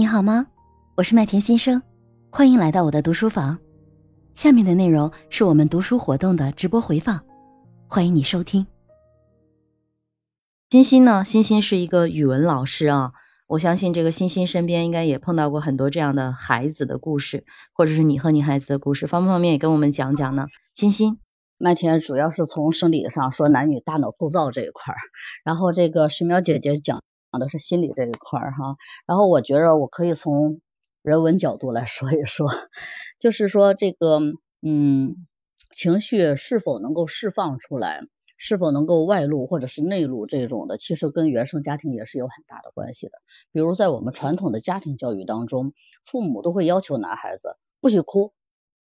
你好吗？我是麦田先生，欢迎来到我的读书房。下面的内容是我们读书活动的直播回放，欢迎你收听。欣欣呢？欣欣是一个语文老师啊，我相信这个欣欣身边应该也碰到过很多这样的孩子的故事，或者是你和你孩子的故事，方不方便也跟我们讲讲呢？欣欣，麦田主要是从生理上说男女大脑构造这一块儿，然后这个石苗姐姐讲。讲的是心理这一块儿哈，然后我觉着我可以从人文角度来说一说，就是说这个嗯情绪是否能够释放出来，是否能够外露或者是内露这种的，其实跟原生家庭也是有很大的关系的。比如在我们传统的家庭教育当中，父母都会要求男孩子不许哭，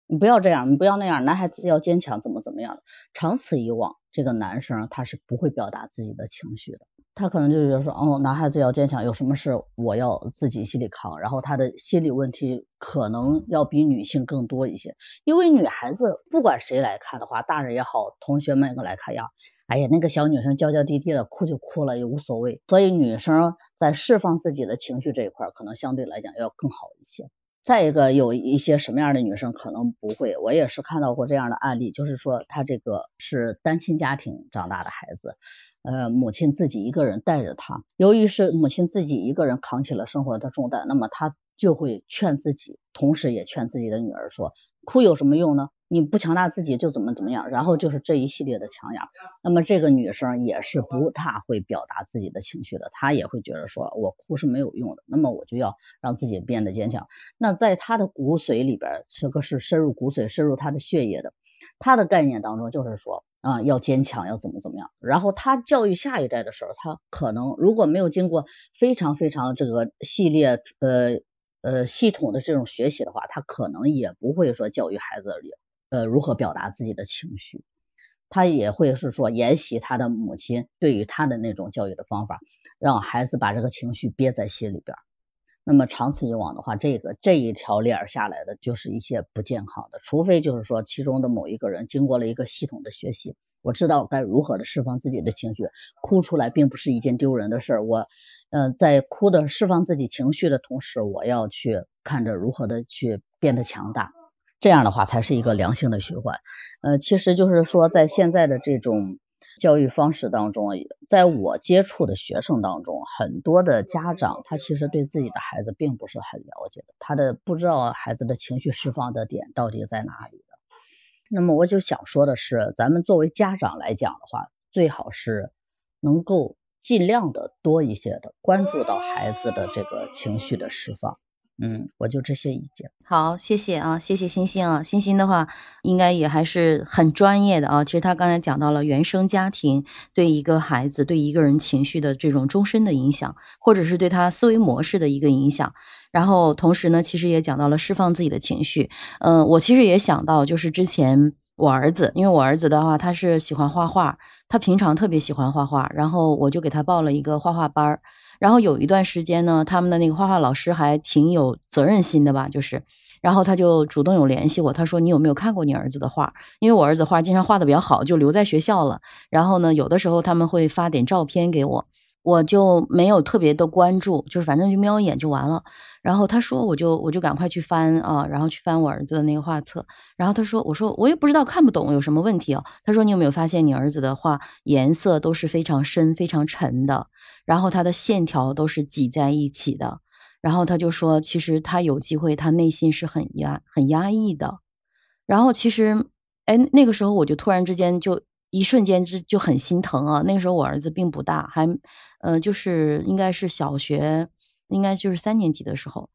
你不要这样，你不要那样，男孩子要坚强，怎么怎么样。长此以往，这个男生他是不会表达自己的情绪的。他可能就觉得说，哦，男孩子要坚强，有什么事我要自己心里扛，然后他的心理问题可能要比女性更多一些，因为女孩子不管谁来看的话，大人也好，同学们来看呀，哎呀，那个小女生娇娇滴滴的，哭就哭了也无所谓，所以女生在释放自己的情绪这一块，可能相对来讲要更好一些。再一个，有一些什么样的女生可能不会，我也是看到过这样的案例，就是说她这个是单亲家庭长大的孩子。呃，母亲自己一个人带着她，由于是母亲自己一个人扛起了生活的重担，那么她就会劝自己，同时也劝自己的女儿说，哭有什么用呢？你不强大自己就怎么怎么样，然后就是这一系列的强压。那么这个女生也是不大会表达自己的情绪的，她也会觉得说我哭是没有用的，那么我就要让自己变得坚强。那在她的骨髓里边，这个是深入骨髓、深入她的血液的，她的概念当中就是说。啊，要坚强，要怎么怎么样？然后她教育下一代的时候，她可能如果没有经过非常非常这个系列呃呃系统的这种学习的话，他可能也不会说教育孩子呃如何表达自己的情绪，他也会是说沿袭他的母亲对于他的那种教育的方法，让孩子把这个情绪憋在心里边。那么长此以往的话，这个这一条链下来的就是一些不健康的，除非就是说其中的某一个人经过了一个系统的学习，我知道该如何的释放自己的情绪，哭出来并不是一件丢人的事儿。我嗯，在哭的释放自己情绪的同时，我要去看着如何的去变得强大，这样的话才是一个良性的循环。呃，其实就是说在现在的这种。教育方式当中，在我接触的学生当中，很多的家长他其实对自己的孩子并不是很了解的，他的不知道孩子的情绪释放的点到底在哪里。那么我就想说的是，咱们作为家长来讲的话，最好是能够尽量的多一些的关注到孩子的这个情绪的释放。嗯，我就这些意见。好，谢谢啊，谢谢星星啊。星星的话，应该也还是很专业的啊。其实他刚才讲到了原生家庭对一个孩子、对一个人情绪的这种终身的影响，或者是对他思维模式的一个影响。然后同时呢，其实也讲到了释放自己的情绪。嗯，我其实也想到，就是之前我儿子，因为我儿子的话，他是喜欢画画，他平常特别喜欢画画，然后我就给他报了一个画画班儿。然后有一段时间呢，他们的那个画画老师还挺有责任心的吧，就是，然后他就主动有联系我，他说你有没有看过你儿子的画？因为我儿子画经常画的比较好，就留在学校了。然后呢，有的时候他们会发点照片给我，我就没有特别的关注，就是反正就瞄一眼就完了。然后他说，我就我就赶快去翻啊，然后去翻我儿子的那个画册。然后他说，我说我也不知道看不懂有什么问题哦。他说你有没有发现你儿子的画颜色都是非常深、非常沉的？然后他的线条都是挤在一起的，然后他就说，其实他有机会，他内心是很压、很压抑的。然后其实，哎，那个时候我就突然之间就一瞬间就就很心疼啊。那个时候我儿子并不大，还，呃，就是应该是小学，应该就是三年级的时候，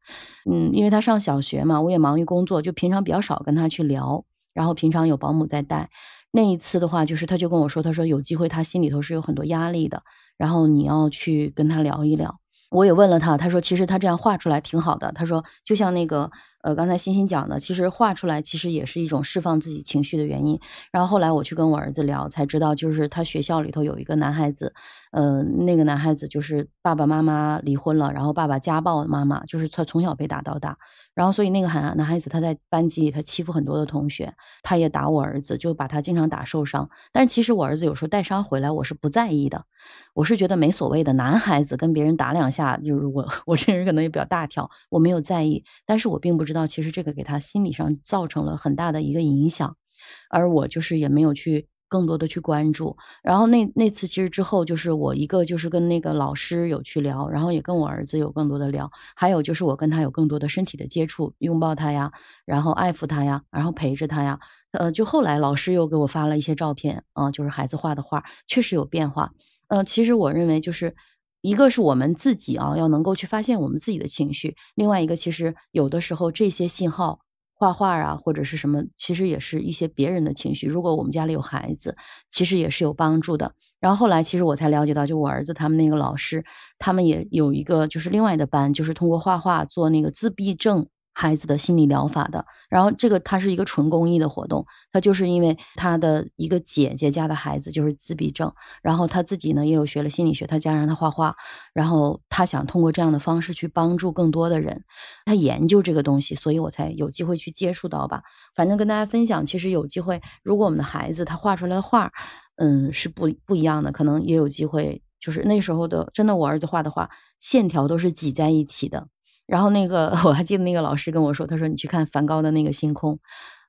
嗯，因为他上小学嘛，我也忙于工作，就平常比较少跟他去聊。然后平常有保姆在带，那一次的话，就是他就跟我说，他说有机会，他心里头是有很多压力的。然后你要去跟他聊一聊，我也问了他，他说其实他这样画出来挺好的。他说就像那个呃，刚才欣欣讲的，其实画出来其实也是一种释放自己情绪的原因。然后后来我去跟我儿子聊，才知道就是他学校里头有一个男孩子，呃，那个男孩子就是爸爸妈妈离婚了，然后爸爸家暴妈妈，就是他从小被打到大。然后，所以那个孩男孩子他在班级里，他欺负很多的同学，他也打我儿子，就把他经常打受伤。但是其实我儿子有时候带伤回来，我是不在意的，我是觉得没所谓的。男孩子跟别人打两下，就是我 我这人可能也比较大条，我没有在意。但是我并不知道，其实这个给他心理上造成了很大的一个影响，而我就是也没有去。更多的去关注，然后那那次其实之后就是我一个就是跟那个老师有去聊，然后也跟我儿子有更多的聊，还有就是我跟他有更多的身体的接触，拥抱他呀，然后爱抚他呀，然后陪着他呀，呃，就后来老师又给我发了一些照片啊，就是孩子画的画，确实有变化。呃，其实我认为就是一个是我们自己啊，要能够去发现我们自己的情绪，另外一个其实有的时候这些信号。画画啊，或者是什么，其实也是一些别人的情绪。如果我们家里有孩子，其实也是有帮助的。然后后来，其实我才了解到，就我儿子他们那个老师，他们也有一个就是另外的班，就是通过画画做那个自闭症。孩子的心理疗法的，然后这个它是一个纯公益的活动，他就是因为他的一个姐姐家的孩子就是自闭症，然后他自己呢也有学了心理学，他家让他画画，然后他想通过这样的方式去帮助更多的人，他研究这个东西，所以我才有机会去接触到吧。反正跟大家分享，其实有机会，如果我们的孩子他画出来的画，嗯，是不不一样的，可能也有机会，就是那时候的真的，我儿子画的画线条都是挤在一起的。然后那个 我还记得那个老师跟我说，他说你去看梵高的那个星空，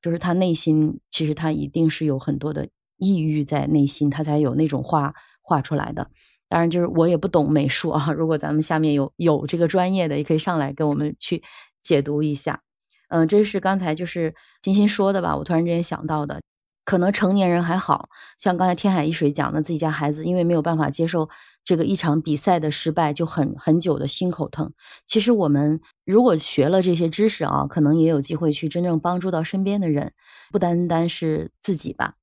就是他内心其实他一定是有很多的抑郁在内心，他才有那种画画出来的。当然就是我也不懂美术啊，如果咱们下面有有这个专业的，也可以上来跟我们去解读一下。嗯，这是刚才就是欣欣说的吧，我突然之间想到的。可能成年人还好像刚才天海一水讲的，自己家孩子因为没有办法接受这个一场比赛的失败，就很很久的心口疼。其实我们如果学了这些知识啊，可能也有机会去真正帮助到身边的人，不单单是自己吧。